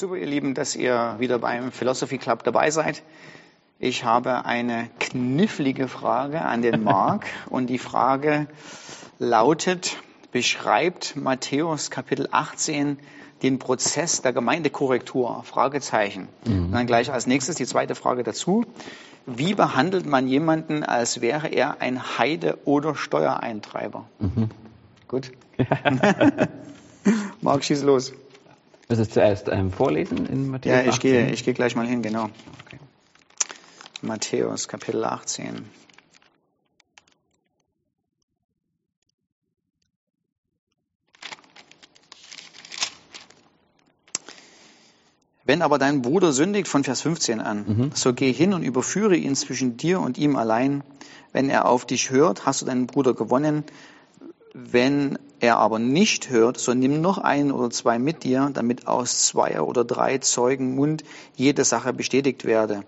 Super, ihr Lieben, dass ihr wieder beim Philosophy Club dabei seid. Ich habe eine knifflige Frage an den Marc und die Frage lautet, beschreibt Matthäus Kapitel 18 den Prozess der Gemeindekorrektur? Fragezeichen. Mhm. Und dann gleich als nächstes die zweite Frage dazu. Wie behandelt man jemanden, als wäre er ein Heide oder Steuereintreiber? Mhm. Gut. Marc, schieß los. Willst du es zuerst ähm, vorlesen in Matthäus? Ja, ich 18? gehe, ich gehe gleich mal hin, genau. Okay. Matthäus, Kapitel 18. Wenn aber dein Bruder sündigt von Vers 15 an, mhm. so geh hin und überführe ihn zwischen dir und ihm allein. Wenn er auf dich hört, hast du deinen Bruder gewonnen. Wenn er aber nicht hört, so nimm noch einen oder zwei mit dir, damit aus zwei oder drei Zeugen Mund jede Sache bestätigt werde.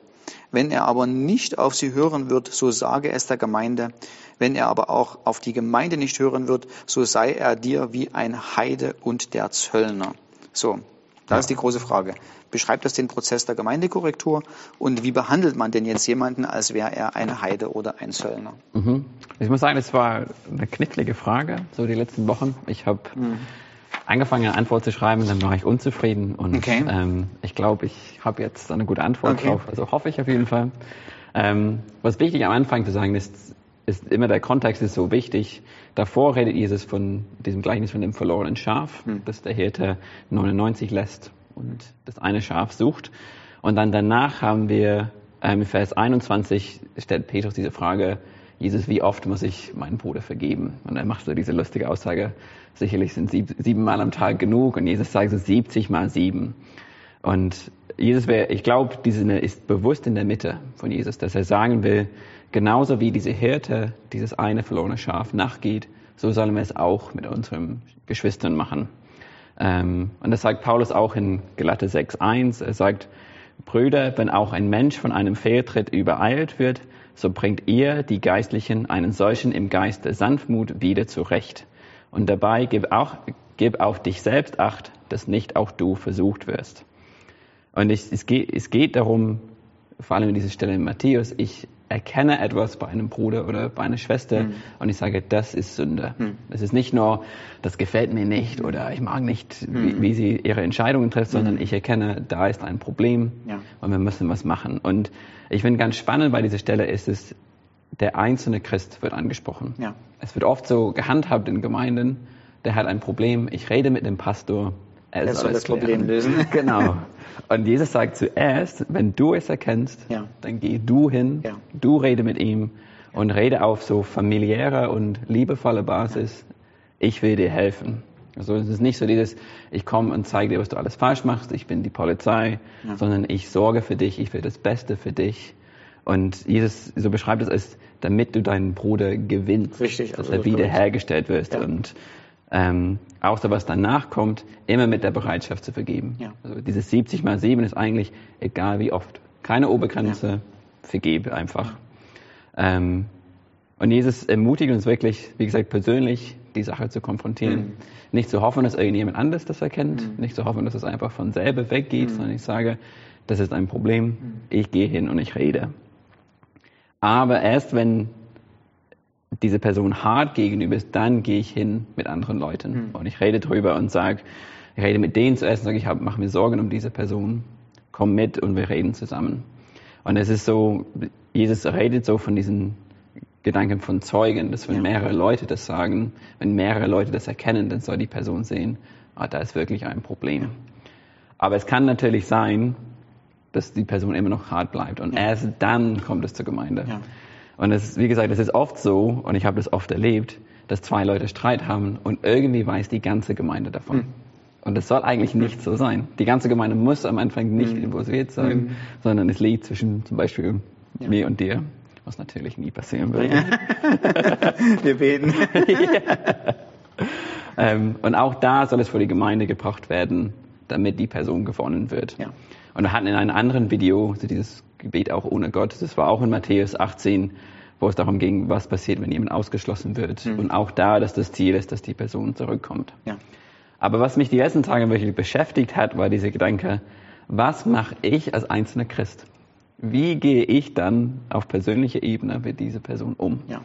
Wenn er aber nicht auf sie hören wird, so sage es der Gemeinde. Wenn er aber auch auf die Gemeinde nicht hören wird, so sei er dir wie ein Heide und der Zöllner. So, da ja. ist die große Frage. Beschreibt das den Prozess der Gemeindekorrektur und wie behandelt man denn jetzt jemanden, als wäre er ein Heide oder ein Zöllner? Mhm. Ich muss sagen, das war eine knifflige Frage, so die letzten Wochen. Ich habe mhm. angefangen, eine Antwort zu schreiben, dann war ich unzufrieden und okay. ähm, ich glaube, ich habe jetzt eine gute Antwort okay. drauf, also hoffe ich auf jeden Fall. Ähm, was wichtig am Anfang zu sagen ist, ist immer der Kontext ist so wichtig. Davor redet Jesus von diesem Gleichnis von dem verlorenen Schaf, mhm. das der Hirte 99 lässt und das eine Schaf sucht. Und dann danach haben wir ähm, Vers 21 stellt Petrus diese Frage, Jesus, wie oft muss ich meinen Bruder vergeben? Und er macht so diese lustige Aussage, sicherlich sind sieb, siebenmal am Tag genug. Und Jesus sagt so 70 mal sieben. Und Jesus wäre, ich glaube, diese ist bewusst in der Mitte von Jesus, dass er sagen will, genauso wie diese Hirte dieses eine verlorene Schaf nachgeht, so sollen wir es auch mit unseren Geschwistern machen. Ähm, und das sagt Paulus auch in Galater 6.1. Er sagt, Brüder, wenn auch ein Mensch von einem Fehltritt übereilt wird, so bringt ihr, die Geistlichen, einen solchen im Geiste Sanftmut wieder zurecht. Und dabei gib auch, gib auf dich selbst Acht, dass nicht auch du versucht wirst. Und ich, es, geht, es geht darum, vor allem in dieser Stelle in Matthäus, ich erkenne etwas bei einem Bruder oder bei einer Schwester mhm. und ich sage, das ist Sünde. Mhm. Es ist nicht nur, das gefällt mir nicht oder ich mag nicht, mhm. wie, wie, sie ihre Entscheidungen trifft, sondern mhm. ich erkenne, da ist ein Problem ja. und wir müssen was machen. Und ich finde ganz spannend bei dieser Stelle ist es, der einzelne Christ wird angesprochen. Ja. Es wird oft so gehandhabt in Gemeinden, der hat ein Problem, ich rede mit dem Pastor, er soll, soll das Problem lösen. genau. Und Jesus sagt zuerst, wenn du es erkennst, ja. dann geh du hin, ja. du rede mit ihm und rede auf so familiärer und liebevoller Basis. Ja. Ich will dir helfen. Also es ist nicht so dieses, ich komme und zeige dir, was du alles falsch machst, ich bin die Polizei, sondern ich sorge für dich, ich will das Beste für dich. Und Jesus so beschreibt es als, damit du deinen Bruder gewinnst, Richtig, also dass er wiederhergestellt wirst. Und ähm, außer was danach kommt, immer mit der Bereitschaft zu vergeben. Ja. Also dieses 70 mal 7 ist eigentlich egal wie oft. Keine Obergrenze, ja. vergebe einfach. Ja. Ähm, und Jesus ermutigt uns wirklich, wie gesagt, persönlich die Sache zu konfrontieren. Mhm. Nicht zu hoffen, dass irgendjemand anders das erkennt, mhm. nicht zu hoffen, dass es einfach von selber weggeht, mhm. sondern ich sage, das ist ein Problem, mhm. ich gehe hin und ich rede. Aber erst wenn diese Person hart gegenüber ist, dann gehe ich hin mit anderen Leuten mhm. und ich rede drüber und sage, ich rede mit denen zuerst und sage, ich mache mir Sorgen um diese Person, komm mit und wir reden zusammen. Und es ist so, Jesus redet so von diesen Gedanken von Zeugen, dass wenn ja. mehrere Leute das sagen, wenn mehrere Leute das erkennen, dann soll die Person sehen, ah, da ist wirklich ein Problem. Aber es kann natürlich sein, dass die Person immer noch hart bleibt und ja. erst dann kommt es zur Gemeinde. Und es ist, wie gesagt, es ist oft so, und ich habe das oft erlebt, dass zwei Leute Streit haben und irgendwie weiß die ganze Gemeinde davon. Mhm. Und das soll eigentlich nicht so sein. Die ganze Gemeinde muss am Anfang nicht mhm. involviert sein, mhm. sondern es liegt zwischen zum Beispiel ja. mir und dir, was natürlich nie passieren würde. Ja. Wir beten. ja. ähm, und auch da soll es vor die Gemeinde gebracht werden, damit die Person gewonnen wird. Ja. Und wir hatten in einem anderen Video so dieses Gebet auch ohne Gott. Das war auch in Matthäus 18, wo es darum ging, was passiert, wenn jemand ausgeschlossen wird. Mhm. Und auch da, dass das Ziel ist, dass die Person zurückkommt. Ja. Aber was mich die letzten Tage wirklich beschäftigt hat, war dieser Gedanke, was mache ich als einzelner Christ? Wie gehe ich dann auf persönlicher Ebene mit dieser Person um? Ja.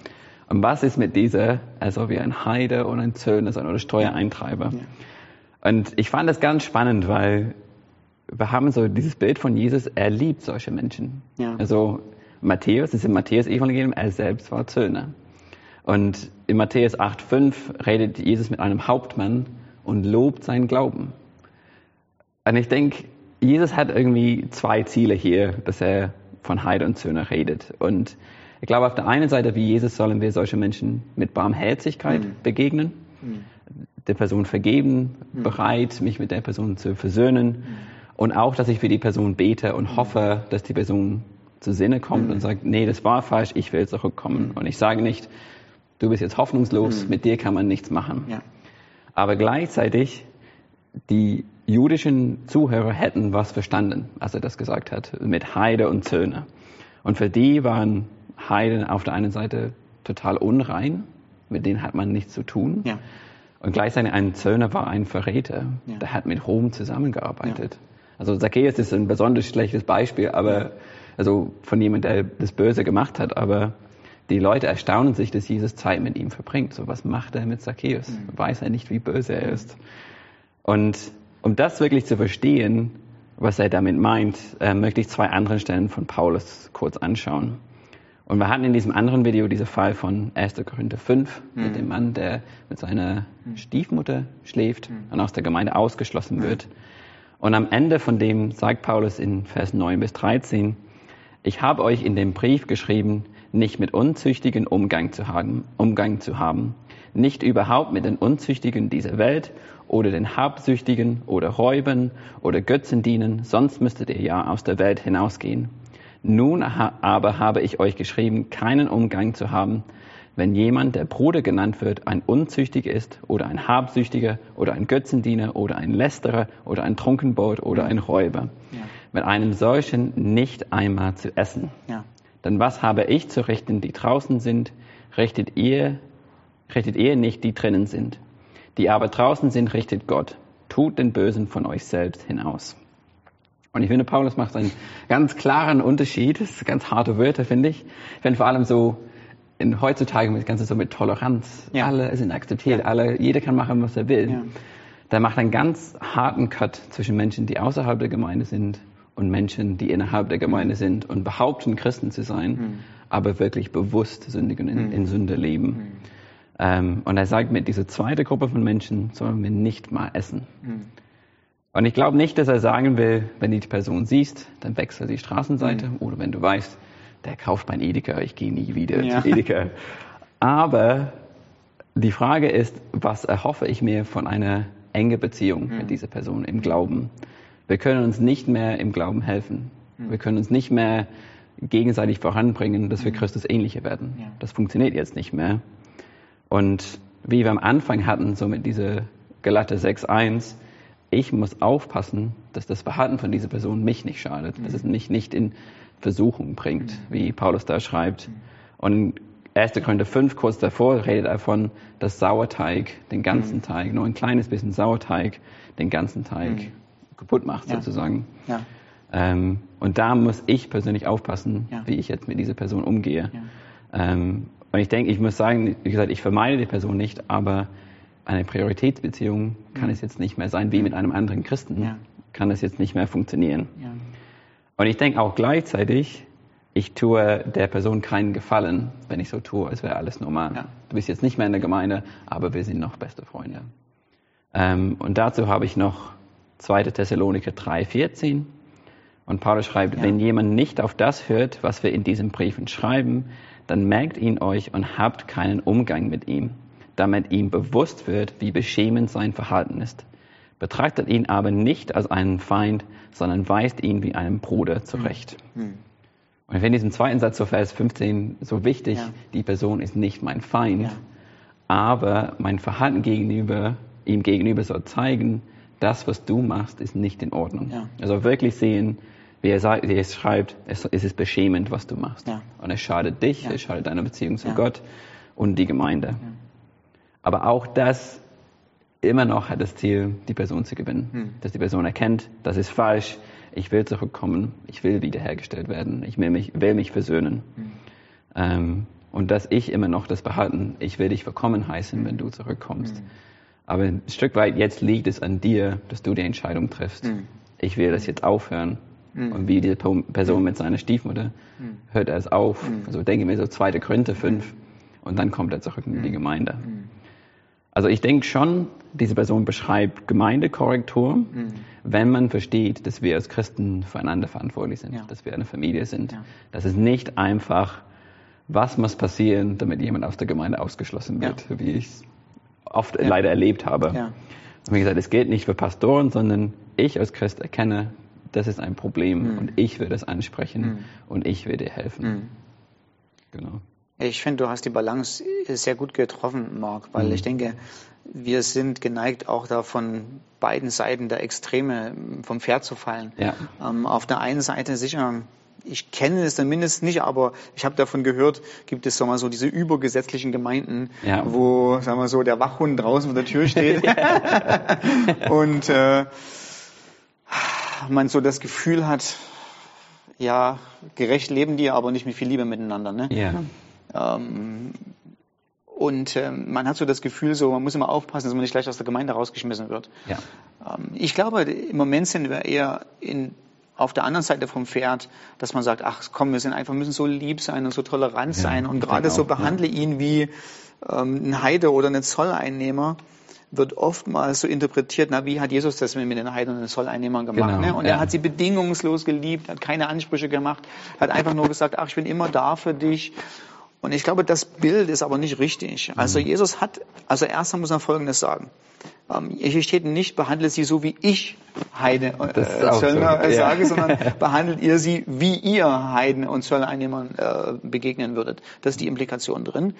Und was ist mit dieser, also wie ein Heide oder ein Zöllner sein oder Steuereintreiber? Ja. Und ich fand das ganz spannend, weil wir haben so dieses Bild von Jesus, er liebt solche Menschen. Ja. Also Matthäus, das ist im Matthäus-Evangelium, er selbst war Zöllner. Und in Matthäus 8,5 redet Jesus mit einem Hauptmann und lobt seinen Glauben. Und ich denke, Jesus hat irgendwie zwei Ziele hier, dass er von Heide und Zöllner redet. Und ich glaube, auf der einen Seite, wie Jesus, sollen wir solche Menschen mit Barmherzigkeit mhm. begegnen, mhm. der Person vergeben, mhm. bereit, mich mit der Person zu versöhnen. Mhm. Und auch, dass ich für die Person bete und hoffe, dass die Person zu Sinne kommt und mhm. sagt, nee, das war falsch, ich will zurückkommen. Und ich sage nicht, du bist jetzt hoffnungslos, mhm. mit dir kann man nichts machen. Ja. Aber gleichzeitig, die jüdischen Zuhörer hätten was verstanden, als er das gesagt hat, mit Heide und Zöhne. Und für die waren Heiden auf der einen Seite total unrein, mit denen hat man nichts zu tun. Ja. Und gleichzeitig ein Zöllner war ein Verräter, ja. der hat mit Rom zusammengearbeitet. Ja. Also Zacchaeus ist ein besonders schlechtes Beispiel, aber also von jemand, der das Böse gemacht hat, aber die Leute erstaunen sich, dass Jesus Zeit mit ihm verbringt. So, was macht er mit Zacchaeus? Mhm. Weiß er nicht, wie böse er ist? Und um das wirklich zu verstehen, was er damit meint, äh, möchte ich zwei andere Stellen von Paulus kurz anschauen. Und wir hatten in diesem anderen Video diesen Fall von 1. Korinther 5 mhm. mit dem Mann, der mit seiner mhm. Stiefmutter schläft mhm. und aus der Gemeinde ausgeschlossen wird. Und am Ende von dem sagt Paulus in Vers 9 bis 13, ich habe euch in dem Brief geschrieben, nicht mit Unzüchtigen Umgang zu haben, Umgang zu haben, nicht überhaupt mit den Unzüchtigen dieser Welt oder den Habsüchtigen oder Räubern oder Götzen dienen, sonst müsstet ihr ja aus der Welt hinausgehen. Nun aber habe ich euch geschrieben, keinen Umgang zu haben, wenn jemand, der Bruder genannt wird, ein Unzüchtiger ist oder ein Habsüchtiger oder ein Götzendiener oder ein Lästerer oder ein Trunkenbold oder ein Räuber. Ja. Mit einem solchen nicht einmal zu essen. Ja. Denn was habe ich zu richten, die draußen sind, richtet ihr, richtet ihr nicht, die drinnen sind. Die aber draußen sind, richtet Gott. Tut den Bösen von euch selbst hinaus. Und ich finde, Paulus macht einen ganz klaren Unterschied. Das sind ganz harte Wörter, finde ich. Finde vor allem so, in, heutzutage mit Ganze so mit Toleranz. Ja. Alle sind akzeptiert, ja. alle, jeder kann machen, was er will. Ja. Da macht einen ganz harten Cut zwischen Menschen, die außerhalb der Gemeinde sind und Menschen, die innerhalb der Gemeinde sind und behaupten, Christen zu sein, mhm. aber wirklich bewusst sündigen in, mhm. in Sünde leben. Mhm. Ähm, und er sagt, mit dieser zweiten Gruppe von Menschen sollen wir nicht mal essen. Mhm. Und ich glaube nicht, dass er sagen will, wenn du die Person siehst, dann wechsel die Straßenseite. Mhm. Oder wenn du weißt, der kauft mein Edeka, ich gehe nie wieder ja. zu Edeka. Aber die Frage ist, was erhoffe ich mir von einer engen Beziehung mhm. mit dieser Person im Glauben? Wir können uns nicht mehr im Glauben helfen. Mhm. Wir können uns nicht mehr gegenseitig voranbringen, dass wir mhm. Christus ähnlicher werden. Ja. Das funktioniert jetzt nicht mehr. Und wie wir am Anfang hatten, so mit dieser Galater 6.1, ich muss aufpassen, dass das Verhalten von dieser Person mich nicht schadet, mhm. dass es mich nicht in Versuchung bringt, mhm. wie Paulus da schreibt. Mhm. Und 1. Korinther 5, kurz davor, redet er davon, dass Sauerteig den ganzen mhm. Teig, nur ein kleines bisschen Sauerteig, den ganzen Teig kaputt macht, ja. sozusagen. Ja. Ähm, und da muss ich persönlich aufpassen, ja. wie ich jetzt mit dieser Person umgehe. Ähm, und ich denke, ich muss sagen, wie gesagt, ich vermeide die Person nicht, aber eine Prioritätsbeziehung kann es jetzt nicht mehr sein, wie mit einem anderen Christen. Kann es jetzt nicht mehr funktionieren. Und ich denke auch gleichzeitig, ich tue der Person keinen Gefallen, wenn ich so tue, als wäre alles normal. Ja. Du bist jetzt nicht mehr in der Gemeinde, aber wir sind noch beste Freunde. Ähm, und dazu habe ich noch 2. Thessaloniker 3,14. Und Paulus schreibt, ja. wenn jemand nicht auf das hört, was wir in diesen Briefen schreiben, dann merkt ihn euch und habt keinen Umgang mit ihm damit ihm bewusst wird, wie beschämend sein Verhalten ist. Betrachtet ihn aber nicht als einen Feind, sondern weist ihn wie einen Bruder zurecht. Mhm. Und ich finde diesen zweiten Satz, so Vers 15, so wichtig. Ja. Die Person ist nicht mein Feind, ja. aber mein Verhalten gegenüber, ihm gegenüber soll zeigen, das, was du machst, ist nicht in Ordnung. Ja. Also wirklich sehen, wie er, sagt, wie er schreibt, es, ist beschämend, was du machst. Und es schadet dich, es schadet deiner Beziehung zu Gott und die Gemeinde. Aber auch das immer noch hat das Ziel, die Person zu gewinnen. Hm. Dass die Person erkennt, das ist falsch, ich will zurückkommen, ich will wiederhergestellt werden, ich will mich, will mich versöhnen. Hm. Ähm, und dass ich immer noch das behalten, ich will dich willkommen heißen, wenn du zurückkommst. Hm. Aber ein Stück weit jetzt liegt es an dir, dass du die Entscheidung triffst. Hm. Ich will das jetzt aufhören. Hm. Und wie die Person mit seiner Stiefmutter hm. hört er es auf. Also denke mir so zweite Gründe fünf und dann kommt er zurück in die Gemeinde. Also ich denke schon, diese Person beschreibt Gemeindekorrektur, mhm. wenn man versteht, dass wir als Christen füreinander verantwortlich sind, ja. dass wir eine Familie sind. Ja. Das ist nicht einfach, was muss passieren, damit jemand aus der Gemeinde ausgeschlossen wird, ja. wie ich es oft leider erlebt habe. Und wie gesagt, es gilt nicht für Pastoren, sondern ich als Christ erkenne, das ist ein Problem mhm. und ich will das ansprechen mhm. und ich will dir helfen. Mhm. Genau. Ich finde, du hast die Balance sehr gut getroffen, Marc, weil mhm. ich denke, wir sind geneigt, auch da von beiden Seiten der Extreme vom Pferd zu fallen. Ja. Ähm, auf der einen Seite sicher, ich kenne es zumindest nicht, aber ich habe davon gehört, gibt es sagen wir, so diese übergesetzlichen Gemeinden, ja. wo sagen wir so der Wachhund draußen vor der Tür steht und äh, man so das Gefühl hat, ja, gerecht leben die, aber nicht mit viel Liebe miteinander. Ne? Ja. Ähm, und ähm, man hat so das Gefühl, so man muss immer aufpassen, dass man nicht gleich aus der Gemeinde rausgeschmissen wird. Ja. Ähm, ich glaube, im Moment sind wir eher in, auf der anderen Seite vom Pferd, dass man sagt, ach komm, wir sind einfach müssen so lieb sein und so tolerant ja, sein und gerade so behandle ja. ihn wie ähm, ein Heide oder ein Zolleinnehmer wird oftmals so interpretiert, na, wie hat Jesus das mit den Heiden und den Zolleinnehmern gemacht? Genau, ne? Und ja. er hat sie bedingungslos geliebt, hat keine Ansprüche gemacht, hat einfach nur gesagt, ach, ich bin immer da für dich. Und ich glaube, das Bild ist aber nicht richtig. Also mhm. Jesus hat, also erst muss er Folgendes sagen. Ähm, hier steht nicht, behandelt sie so, wie ich Heide äh, Zöllner so. sage, ja. sondern behandelt ihr sie, wie ihr Heiden und Zölleinnehmern äh, begegnen würdet. Das ist die Implikation drin.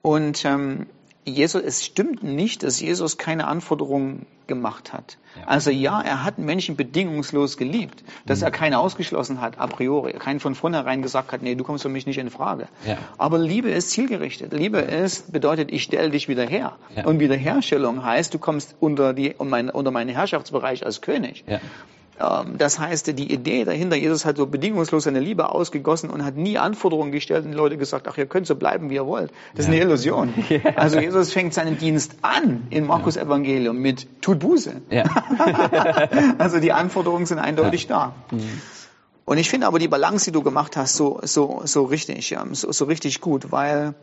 Und ähm, Jesus, es stimmt nicht, dass Jesus keine Anforderungen gemacht hat. Ja. Also ja, er hat Menschen bedingungslos geliebt, dass mhm. er keinen ausgeschlossen hat a priori, keinen von vornherein gesagt hat, nee, du kommst für mich nicht in Frage. Ja. Aber Liebe ist zielgerichtet. Liebe ist bedeutet, ich stelle dich wieder her. Ja. Und Wiederherstellung heißt, du kommst unter die unter meinen Herrschaftsbereich als König. Ähm, das heißt, die Idee dahinter, Jesus hat so bedingungslos seine Liebe ausgegossen und hat nie Anforderungen gestellt und die Leute gesagt, ach, ihr könnt so bleiben, wie ihr wollt. Das ist eine Illusion. Ja. Also Jesus fängt seinen Dienst an in Markus ja. Evangelium mit tut Buße. Ja. also die Anforderungen sind eindeutig da. Mhm. Und ich finde aber die Balance, die du gemacht hast, so, so, so richtig, so, so richtig gut, weil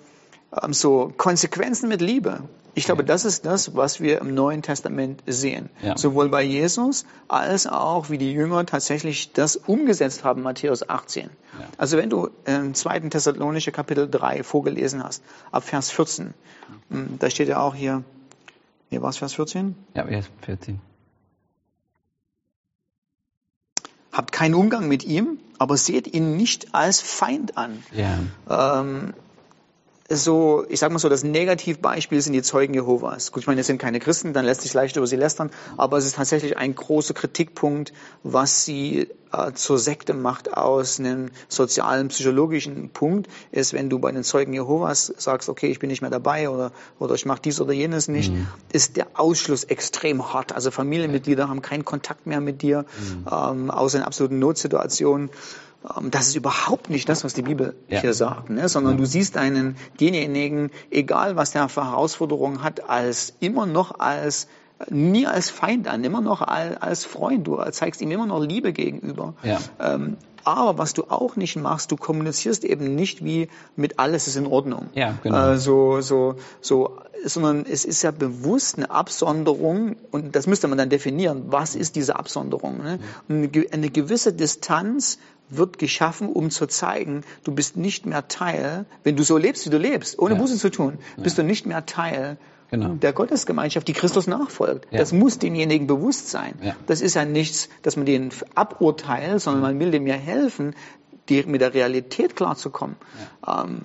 so Konsequenzen mit Liebe. Ich glaube, das ist das, was wir im Neuen Testament sehen. Ja. Sowohl bei Jesus als auch, wie die Jünger tatsächlich das umgesetzt haben, Matthäus 18. Ja. Also wenn du im zweiten Thessalonische Kapitel 3 vorgelesen hast, ab Vers 14, hm, da steht ja auch hier, hier war es Vers 14? Ja, Vers 14. Habt keinen Umgang mit ihm, aber seht ihn nicht als Feind an. Ja. Ähm, so, ich sag mal so, das Negativbeispiel sind die Zeugen Jehovas. Gut, ich meine, es sind keine Christen, dann lässt sich leicht über sie lästern, aber es ist tatsächlich ein großer Kritikpunkt, was sie äh, zur Sekte macht aus einem sozialen, psychologischen Punkt, ist, wenn du bei den Zeugen Jehovas sagst, okay, ich bin nicht mehr dabei oder, oder ich mache dies oder jenes nicht, mhm. ist der Ausschluss extrem hart. Also Familienmitglieder haben keinen Kontakt mehr mit dir, mhm. ähm, außer in absoluten Notsituationen. Ähm, das ist überhaupt nicht das, was die Bibel ja. hier sagt, ne? sondern du siehst einen, denjenigen, egal was der für Herausforderungen hat, als immer noch als nie als Feind an, immer noch als Freund. Du zeigst ihm immer noch Liebe gegenüber. Ja. Ähm, aber was du auch nicht machst, du kommunizierst eben nicht wie mit alles ist in Ordnung. Ja, genau. Äh, so, so, so, sondern es ist ja bewusst eine Absonderung und das müsste man dann definieren. Was ist diese Absonderung? Ne? Eine, eine gewisse Distanz wird geschaffen, um zu zeigen, du bist nicht mehr Teil, wenn du so lebst, wie du lebst, ohne ja. Buße zu tun, bist ja. du nicht mehr Teil genau. der Gottesgemeinschaft, die Christus nachfolgt. Ja. Das muss denjenigen bewusst sein. Das ist ja nichts, dass man den aburteilt, sondern man will dem ja helfen, die, mit der Realität klarzukommen. Ähm,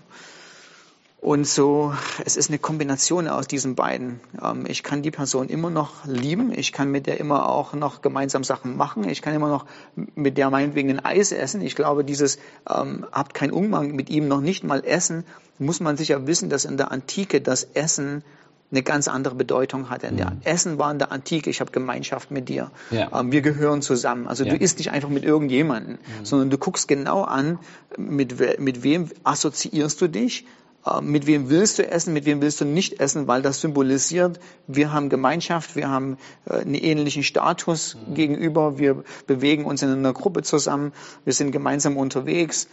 und so, es ist eine Kombination aus diesen beiden. Ähm, ich kann die Person immer noch lieben, ich kann mit der immer auch noch gemeinsam Sachen machen, ich kann immer noch mit der meinetwegen ein Eis essen. Ich glaube, dieses ähm, habt keinen Umgang mit ihm noch nicht mal essen, muss man sicher wissen, dass in der Antike das Essen eine ganz andere Bedeutung hatte. Mhm. Essen war in der Antike, ich habe Gemeinschaft mit dir. Ja. Ähm, wir gehören zusammen. Also ja. du isst nicht einfach mit irgendjemandem, mhm. sondern du guckst genau an, mit, mit wem assoziierst du dich, äh, mit wem willst du essen, mit wem willst du nicht essen, weil das symbolisiert, wir haben Gemeinschaft, wir haben äh, einen ähnlichen Status mhm. gegenüber, wir bewegen uns in einer Gruppe zusammen, wir sind gemeinsam unterwegs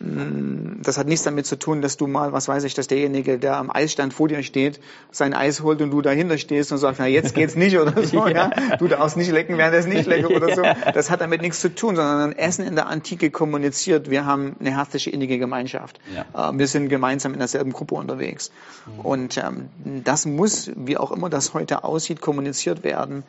das hat nichts damit zu tun, dass du mal, was weiß ich, dass derjenige, der am Eisstand vor dir steht, sein Eis holt und du dahinter stehst und sagst, na jetzt geht's nicht oder so, ja. ja. Du darfst nicht lecken, während es nicht leckt oder so. Das hat damit nichts zu tun, sondern Essen in der Antike kommuniziert. Wir haben eine herzliche, innige Gemeinschaft. Ja. Ähm, wir sind gemeinsam in derselben Gruppe unterwegs. Mhm. Und ähm, das muss, wie auch immer das heute aussieht, kommuniziert werden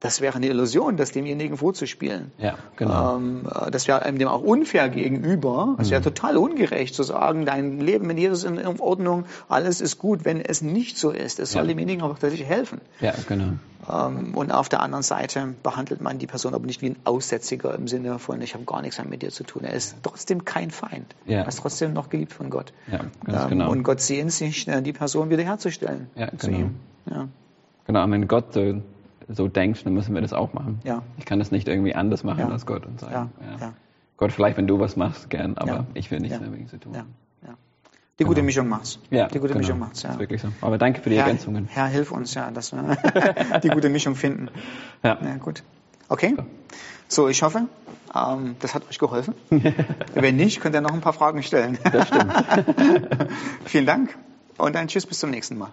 das wäre eine Illusion, das demjenigen vorzuspielen. Ja, genau. Ähm, das wäre einem dem auch unfair gegenüber. Es wäre mhm. total ungerecht zu sagen, dein Leben mit Jesus ist in Ordnung, alles ist gut, wenn es nicht so ist. Es soll ja. demjenigen auch tatsächlich helfen. Ja, genau. Ähm, und auf der anderen Seite behandelt man die Person aber nicht wie ein Aussätziger im Sinne von, ich habe gar nichts mehr mit dir zu tun. Er ist trotzdem kein Feind. Ja. Er ist trotzdem noch geliebt von Gott. Ja, ganz ähm, genau. Und Gott sehnt sich, äh, die Person wiederherzustellen. Ja, genau. Ja. Genau, wenn Gott so denkst, dann müssen wir das auch machen. Ja. Ich kann das nicht irgendwie anders machen ja. als Gott und sagen, ja. Gott, vielleicht wenn du was machst, gern, aber ich will nichts mehr mit ihm zu tun. Die gute genau. Mischung macht's. Ja, die gute genau. Mischung macht's. Ja. Das ist wirklich so. Aber danke für die Herr, Ergänzungen. Herr, hilf uns ja, dass wir die gute Mischung finden. Ja. ja gut. Okay. So, ich hoffe, ähm, das hat euch geholfen. Wenn nicht, könnt ihr noch ein paar Fragen stellen. Das stimmt. Vielen Dank und ein Tschüss bis zum nächsten Mal.